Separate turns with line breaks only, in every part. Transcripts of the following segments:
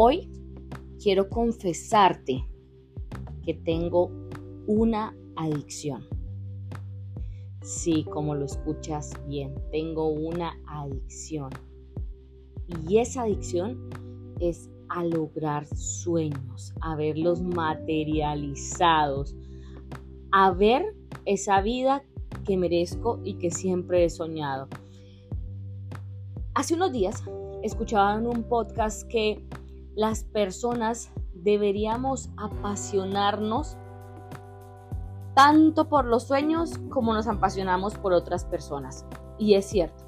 Hoy quiero confesarte que tengo una adicción. Sí, como lo escuchas bien, tengo una adicción. Y esa adicción es a lograr sueños, a verlos materializados, a ver esa vida que merezco y que siempre he soñado. Hace unos días escuchaba en un podcast que las personas deberíamos apasionarnos tanto por los sueños como nos apasionamos por otras personas. Y es cierto,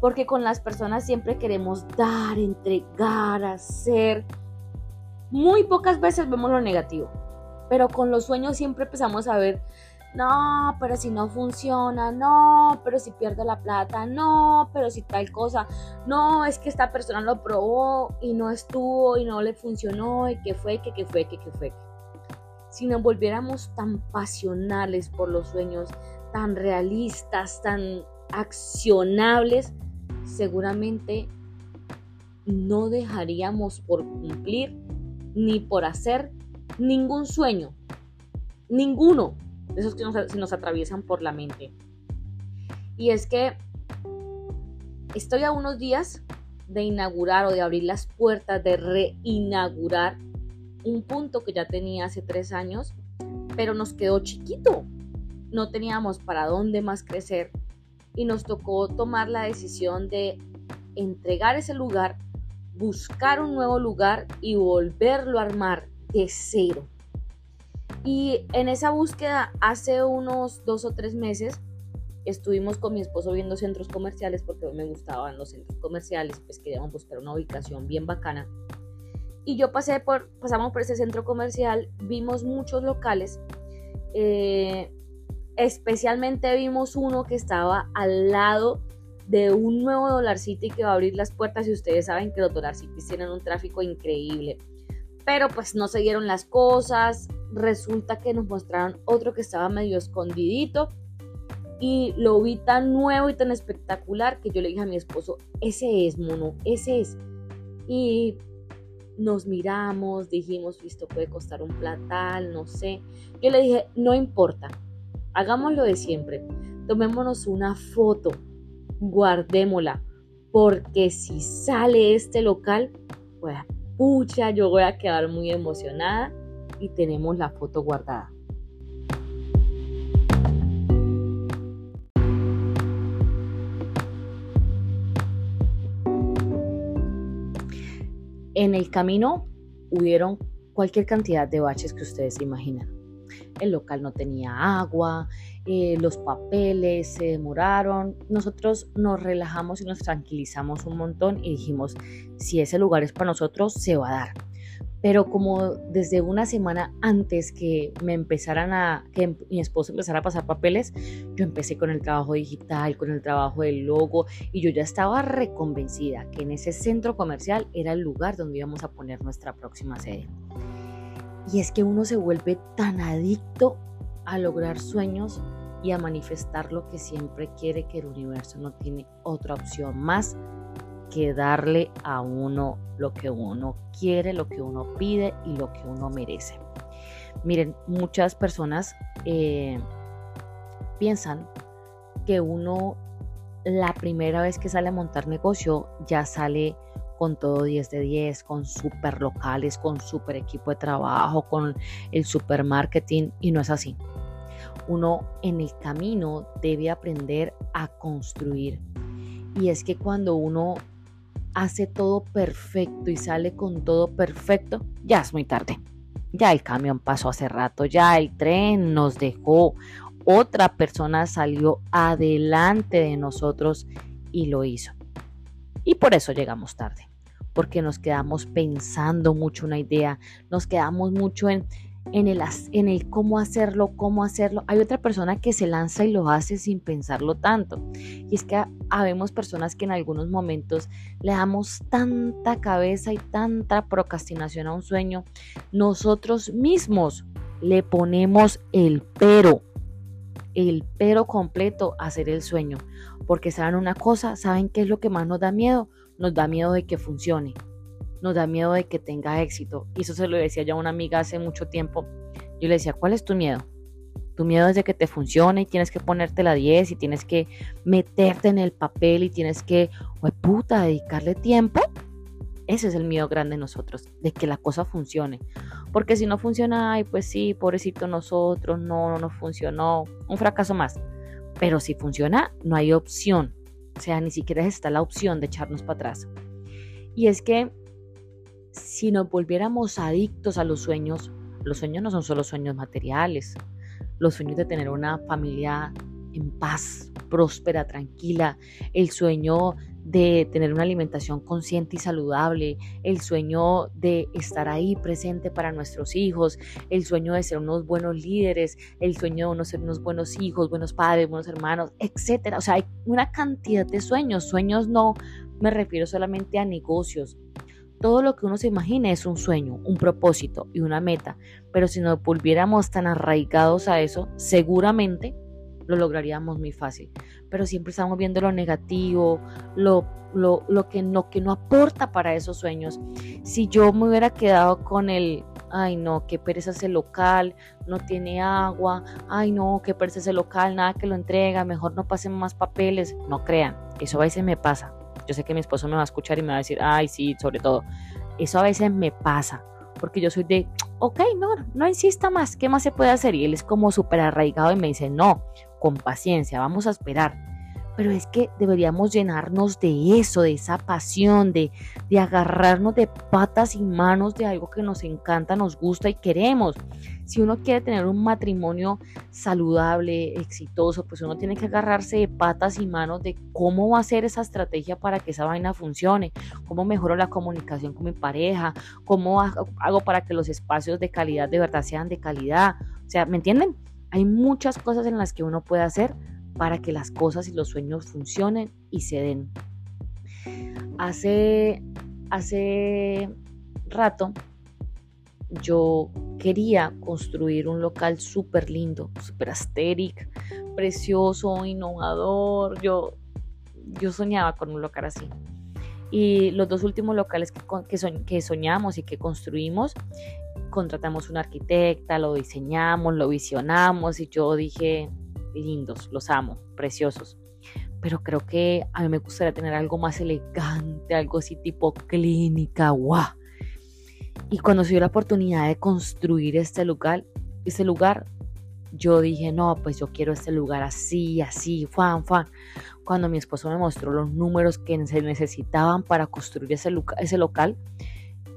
porque con las personas siempre queremos dar, entregar, hacer. Muy pocas veces vemos lo negativo, pero con los sueños siempre empezamos a ver no, pero si no funciona, no, pero si pierde la plata, no, pero si tal cosa, no, es que esta persona lo probó y no estuvo y no le funcionó y que fue, que, que fue, que, que fue. Si nos volviéramos tan pasionales por los sueños, tan realistas, tan accionables, seguramente no dejaríamos por cumplir ni por hacer ningún sueño. Ninguno esos que se nos atraviesan por la mente. Y es que estoy a unos días de inaugurar o de abrir las puertas, de reinaugurar un punto que ya tenía hace tres años, pero nos quedó chiquito. No teníamos para dónde más crecer y nos tocó tomar la decisión de entregar ese lugar, buscar un nuevo lugar y volverlo a armar de cero. Y en esa búsqueda, hace unos dos o tres meses, estuvimos con mi esposo viendo centros comerciales porque me gustaban los centros comerciales, pues queríamos buscar una ubicación bien bacana. Y yo pasé por, pasamos por ese centro comercial, vimos muchos locales, eh, especialmente vimos uno que estaba al lado de un nuevo Dollar City que va a abrir las puertas y ustedes saben que los Dollar Cities tienen un tráfico increíble pero pues no se dieron las cosas. Resulta que nos mostraron otro que estaba medio escondidito y lo vi tan nuevo y tan espectacular que yo le dije a mi esposo, ese es, mono, ese es. Y nos miramos, dijimos, esto puede costar un platal, no sé. Yo le dije, no importa, hagámoslo de siempre, tomémonos una foto, guardémosla, porque si sale este local, pues pucha, yo voy a quedar muy emocionada y tenemos la foto guardada. En el camino hubieron cualquier cantidad de baches que ustedes imaginan. El local no tenía agua, eh, los papeles se demoraron. Nosotros nos relajamos y nos tranquilizamos un montón y dijimos, si ese lugar es para nosotros, se va a dar. Pero como desde una semana antes que me empezaran a, que mi esposo empezara a pasar papeles, yo empecé con el trabajo digital, con el trabajo del logo y yo ya estaba reconvencida que en ese centro comercial era el lugar donde íbamos a poner nuestra próxima sede. Y es que uno se vuelve tan adicto a lograr sueños y a manifestar lo que siempre quiere, que el universo no tiene otra opción más que darle a uno lo que uno quiere, lo que uno pide y lo que uno merece. Miren, muchas personas eh, piensan que uno la primera vez que sale a montar negocio ya sale con todo 10 de 10, con super locales, con super equipo de trabajo, con el super marketing y no es así. Uno en el camino debe aprender a construir. Y es que cuando uno hace todo perfecto y sale con todo perfecto, ya es muy tarde. Ya el camión pasó hace rato, ya el tren nos dejó, otra persona salió adelante de nosotros y lo hizo. Y por eso llegamos tarde, porque nos quedamos pensando mucho una idea, nos quedamos mucho en, en, el, en el cómo hacerlo, cómo hacerlo. Hay otra persona que se lanza y lo hace sin pensarlo tanto. Y es que habemos personas que en algunos momentos le damos tanta cabeza y tanta procrastinación a un sueño, nosotros mismos le ponemos el pero el pero completo a hacer el sueño. Porque saben una cosa, saben qué es lo que más nos da miedo. Nos da miedo de que funcione. Nos da miedo de que tenga éxito. Y eso se lo decía ya a una amiga hace mucho tiempo. Yo le decía, ¿cuál es tu miedo? Tu miedo es de que te funcione y tienes que ponerte la 10 y tienes que meterte en el papel y tienes que, pues puta, dedicarle tiempo. Ese es el miedo grande de nosotros, de que la cosa funcione. Porque si no funciona, ay, pues sí, pobrecito nosotros, no, no nos funcionó, un fracaso más. Pero si funciona, no hay opción. O sea, ni siquiera está la opción de echarnos para atrás. Y es que si nos volviéramos adictos a los sueños, los sueños no son solo sueños materiales, los sueños de tener una familia en paz, próspera, tranquila, el sueño de tener una alimentación consciente y saludable, el sueño de estar ahí presente para nuestros hijos, el sueño de ser unos buenos líderes, el sueño de ser unos buenos hijos, buenos padres, buenos hermanos, etcétera. O sea, hay una cantidad de sueños. Sueños no me refiero solamente a negocios, todo lo que uno se imagine es un sueño, un propósito y una meta, pero si nos volviéramos tan arraigados a eso, seguramente lo lograríamos muy fácil. Pero siempre estamos viendo lo negativo, lo, lo, lo que, no, que no aporta para esos sueños. Si yo me hubiera quedado con el, ay no, qué pereza ese local, no tiene agua, ay no, qué pereza ese local, nada que lo entrega, mejor no pasen más papeles, no crean, eso a veces me pasa. Yo sé que mi esposo me va a escuchar y me va a decir, ay, sí, sobre todo. Eso a veces me pasa, porque yo soy de, ok, no, no insista más, ¿qué más se puede hacer? Y él es como súper arraigado y me dice, no, con paciencia, vamos a esperar pero es que deberíamos llenarnos de eso, de esa pasión, de, de agarrarnos de patas y manos de algo que nos encanta, nos gusta y queremos. Si uno quiere tener un matrimonio saludable, exitoso, pues uno tiene que agarrarse de patas y manos de cómo va a ser esa estrategia para que esa vaina funcione, cómo mejoro la comunicación con mi pareja, cómo hago para que los espacios de calidad de verdad sean de calidad. O sea, ¿me entienden? Hay muchas cosas en las que uno puede hacer para que las cosas y los sueños funcionen y se den. Hace, hace rato yo quería construir un local súper lindo, súper asteric, precioso, innovador. Yo, yo soñaba con un local así. Y los dos últimos locales que, que, que soñamos y que construimos, contratamos una arquitecta, lo diseñamos, lo visionamos y yo dije, lindos, los amo, preciosos. Pero creo que a mí me gustaría tener algo más elegante, algo así tipo clínica, guau. Y cuando se dio la oportunidad de construir este lugar, este lugar, yo dije, no, pues yo quiero este lugar así, así, fan, fan. Cuando mi esposo me mostró los números que se necesitaban para construir ese, ese local,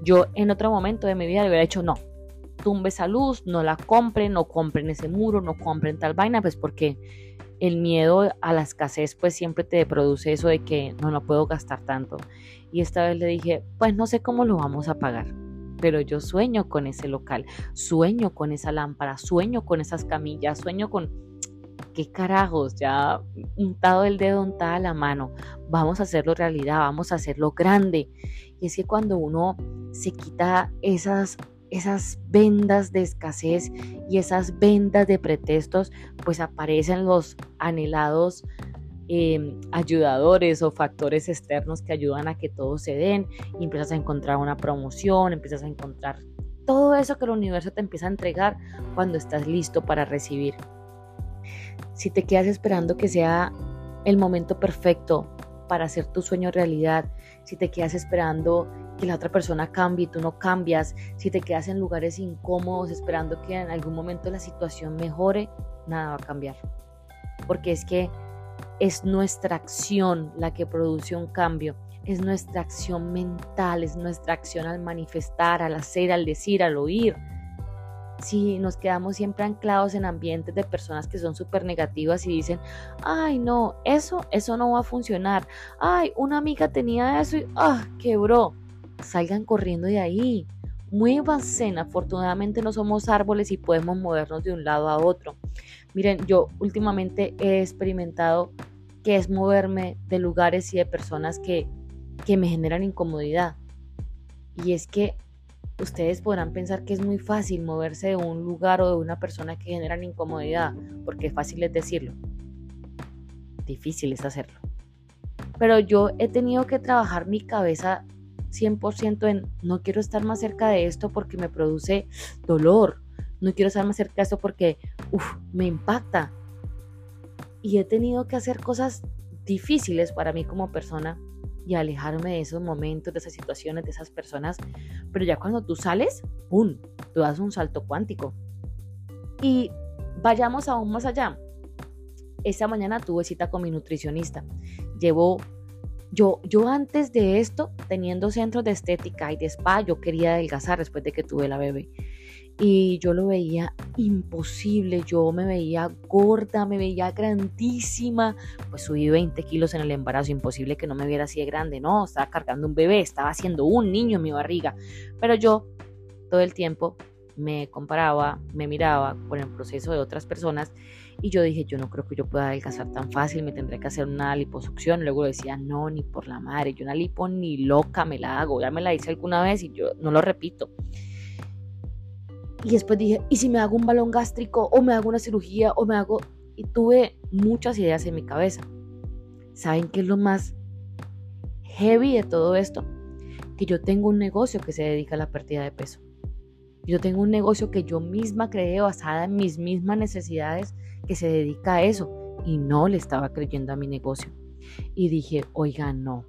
yo en otro momento de mi vida le hubiera dicho, no, tumbe esa luz, no la compren, no compren ese muro, no compren tal vaina, pues porque el miedo a la escasez pues siempre te produce eso de que no, no puedo gastar tanto. Y esta vez le dije, pues no sé cómo lo vamos a pagar, pero yo sueño con ese local, sueño con esa lámpara, sueño con esas camillas, sueño con... ¿Qué carajos? Ya untado el dedo, untada la mano. Vamos a hacerlo realidad, vamos a hacerlo grande. Y es que cuando uno se quita esas esas vendas de escasez y esas vendas de pretextos, pues aparecen los anhelados em, ayudadores o factores externos que ayudan a que todo se den y empiezas a encontrar una promoción, empiezas a encontrar todo eso que el universo te empieza a entregar cuando estás listo para recibir. Si te quedas esperando que sea el momento perfecto para hacer tu sueño realidad, si te quedas esperando que la otra persona cambie tú no cambias, si te quedas en lugares incómodos esperando que en algún momento la situación mejore, nada va a cambiar. Porque es que es nuestra acción la que produce un cambio, es nuestra acción mental, es nuestra acción al manifestar, al hacer, al decir, al oír. Si nos quedamos siempre anclados en ambientes de personas que son súper negativas y dicen, ay no, eso, eso no va a funcionar. Ay, una amiga tenía eso y, ah, quebró salgan corriendo de ahí. Muévanse, afortunadamente no somos árboles y podemos movernos de un lado a otro. Miren, yo últimamente he experimentado que es moverme de lugares y de personas que, que me generan incomodidad. Y es que ustedes podrán pensar que es muy fácil moverse de un lugar o de una persona que generan incomodidad, porque fácil es decirlo. Difícil es hacerlo. Pero yo he tenido que trabajar mi cabeza 100% en no quiero estar más cerca de esto porque me produce dolor, no quiero estar más cerca de esto porque me impacta. Y he tenido que hacer cosas difíciles para mí como persona y alejarme de esos momentos, de esas situaciones, de esas personas. Pero ya cuando tú sales, ¡pum! Tú das un salto cuántico. Y vayamos aún más allá. Esta mañana tuve cita con mi nutricionista. Llevo, yo, yo antes de esto, teniendo centros de estética y de spa, yo quería adelgazar después de que tuve la bebé. Y yo lo veía imposible, yo me veía gorda, me veía grandísima, pues subí 20 kilos en el embarazo, imposible que no me viera así de grande, no, estaba cargando un bebé, estaba haciendo un niño en mi barriga, pero yo todo el tiempo me comparaba, me miraba con el proceso de otras personas y yo dije, yo no creo que yo pueda adelgazar tan fácil, me tendré que hacer una liposucción. Luego decía, no, ni por la madre, yo una lipo ni loca me la hago, ya me la hice alguna vez y yo no lo repito. Y después dije, ¿y si me hago un balón gástrico o me hago una cirugía o me hago... Y tuve muchas ideas en mi cabeza. ¿Saben qué es lo más heavy de todo esto? Que yo tengo un negocio que se dedica a la pérdida de peso. Yo tengo un negocio que yo misma creé basada en mis mismas necesidades que se dedica a eso. Y no le estaba creyendo a mi negocio. Y dije, oiga, no.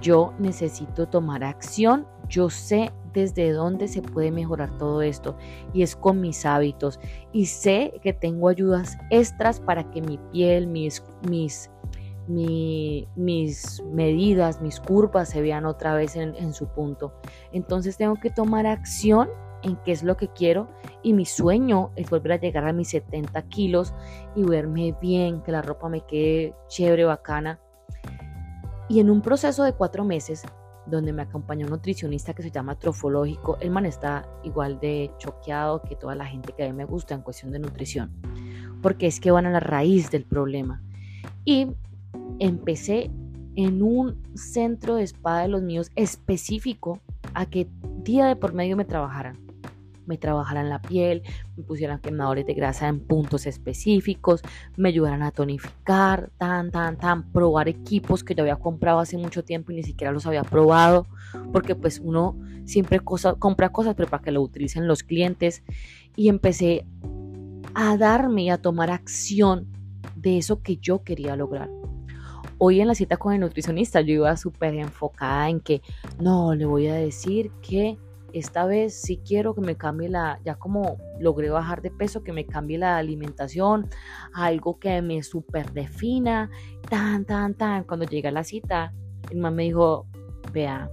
Yo necesito tomar acción. Yo sé desde dónde se puede mejorar todo esto y es con mis hábitos y sé que tengo ayudas extras para que mi piel, mis, mis, mis medidas, mis curvas se vean otra vez en, en su punto. Entonces tengo que tomar acción en qué es lo que quiero y mi sueño es volver a llegar a mis 70 kilos y verme bien, que la ropa me quede chévere, bacana. Y en un proceso de cuatro meses donde me acompañó un nutricionista que se llama Trofológico. El man está igual de choqueado que toda la gente que a mí me gusta en cuestión de nutrición, porque es que van a la raíz del problema. Y empecé en un centro de espada de los míos específico a que día de por medio me trabajaran me trabajaran la piel, me pusieran quemadores de grasa en puntos específicos, me ayudaran a tonificar, tan, tan, tan, probar equipos que yo había comprado hace mucho tiempo y ni siquiera los había probado, porque pues uno siempre compra cosas, pero para que lo utilicen los clientes. Y empecé a darme y a tomar acción de eso que yo quería lograr. Hoy en la cita con el nutricionista yo iba súper enfocada en que no, le voy a decir que esta vez sí quiero que me cambie la, ya como logré bajar de peso, que me cambie la alimentación, algo que me super defina, tan, tan, tan. Cuando llegué a la cita, el man me dijo, vea,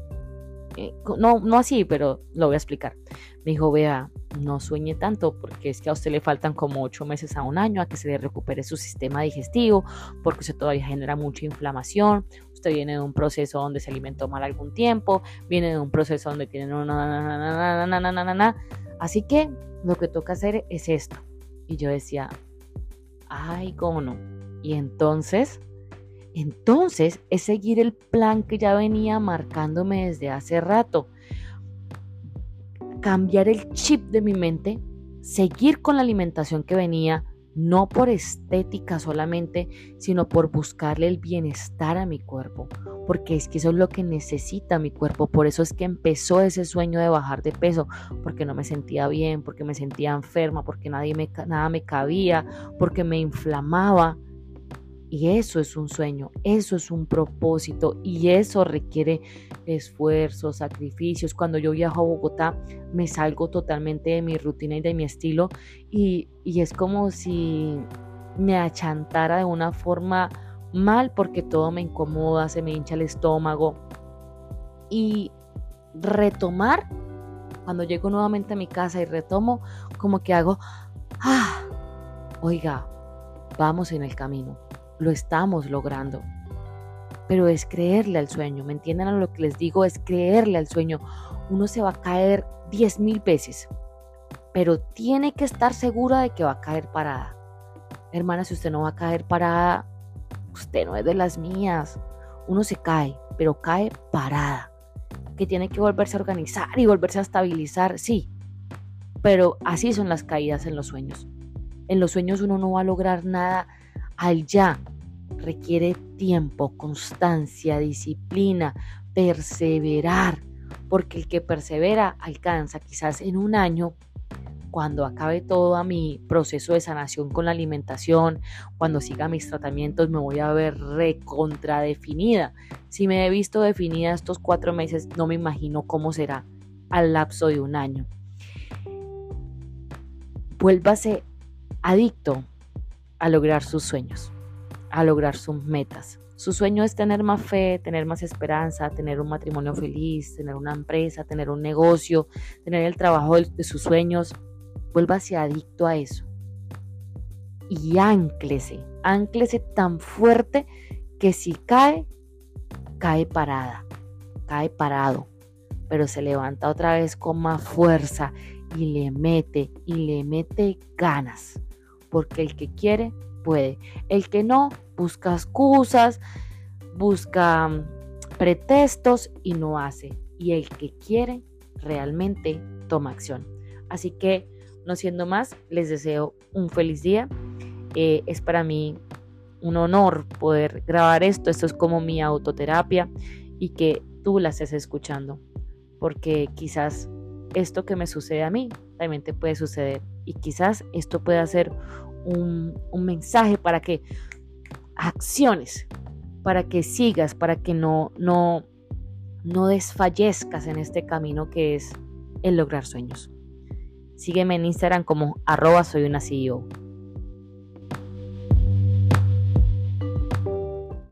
eh, no, no así, pero lo voy a explicar. Me dijo, vea, no sueñe tanto porque es que a usted le faltan como ocho meses a un año a que se le recupere su sistema digestivo, porque usted todavía genera mucha inflamación, usted viene de un proceso donde se alimentó mal algún tiempo, viene de un proceso donde tiene una... Así que lo que toca hacer es esto. Y yo decía, ay, cómo no. Y entonces, entonces es seguir el plan que ya venía marcándome desde hace rato. Cambiar el chip de mi mente, seguir con la alimentación que venía, no por estética solamente, sino por buscarle el bienestar a mi cuerpo, porque es que eso es lo que necesita mi cuerpo, por eso es que empezó ese sueño de bajar de peso, porque no me sentía bien, porque me sentía enferma, porque nadie me, nada me cabía, porque me inflamaba. Y eso es un sueño, eso es un propósito y eso requiere esfuerzos, sacrificios. Cuando yo viajo a Bogotá me salgo totalmente de mi rutina y de mi estilo y, y es como si me achantara de una forma mal porque todo me incomoda, se me hincha el estómago. Y retomar, cuando llego nuevamente a mi casa y retomo, como que hago, ah, oiga, vamos en el camino lo estamos logrando. Pero es creerle al sueño, ¿me entienden a lo que les digo? Es creerle al sueño. Uno se va a caer diez mil veces, pero tiene que estar segura de que va a caer parada. Hermana, si usted no va a caer parada, usted no es de las mías. Uno se cae, pero cae parada. Que tiene que volverse a organizar y volverse a estabilizar, sí. Pero así son las caídas en los sueños. En los sueños uno no va a lograr nada al ya. requiere tiempo, constancia, disciplina, perseverar, porque el que persevera alcanza quizás en un año cuando acabe todo mi proceso de sanación con la alimentación, cuando siga mis tratamientos, me voy a ver recontradefinida. Si me he visto definida estos cuatro meses, no me imagino cómo será al lapso de un año. Vuélvase adicto a lograr sus sueños, a lograr sus metas. Su sueño es tener más fe, tener más esperanza, tener un matrimonio feliz, tener una empresa, tener un negocio, tener el trabajo de, sus sueños. Vuélvase adicto a eso. Y ánclese, ánclese tan fuerte que si cae, cae parada, cae parado, pero se levanta otra vez con más fuerza y le mete y le mete ganas porque el que quiere puede. El que no busca excusas, busca mm, pretextos y no hace. Y el que quiere realmente toma acción. Así que, no siendo más, les deseo un feliz día. Eh, es para mí un honor poder grabar esto. Esto es como mi autoterapia y que tú la estés escuchando. Porque quizás esto que me sucede a mí también te puede suceder y quizás esto pueda ser un, mensaje para que acciones, para que sigas, para que no, no, no desfallezcas en este camino que es el lograr sueños. Sígueme en Instagram como arroba soy una CEO.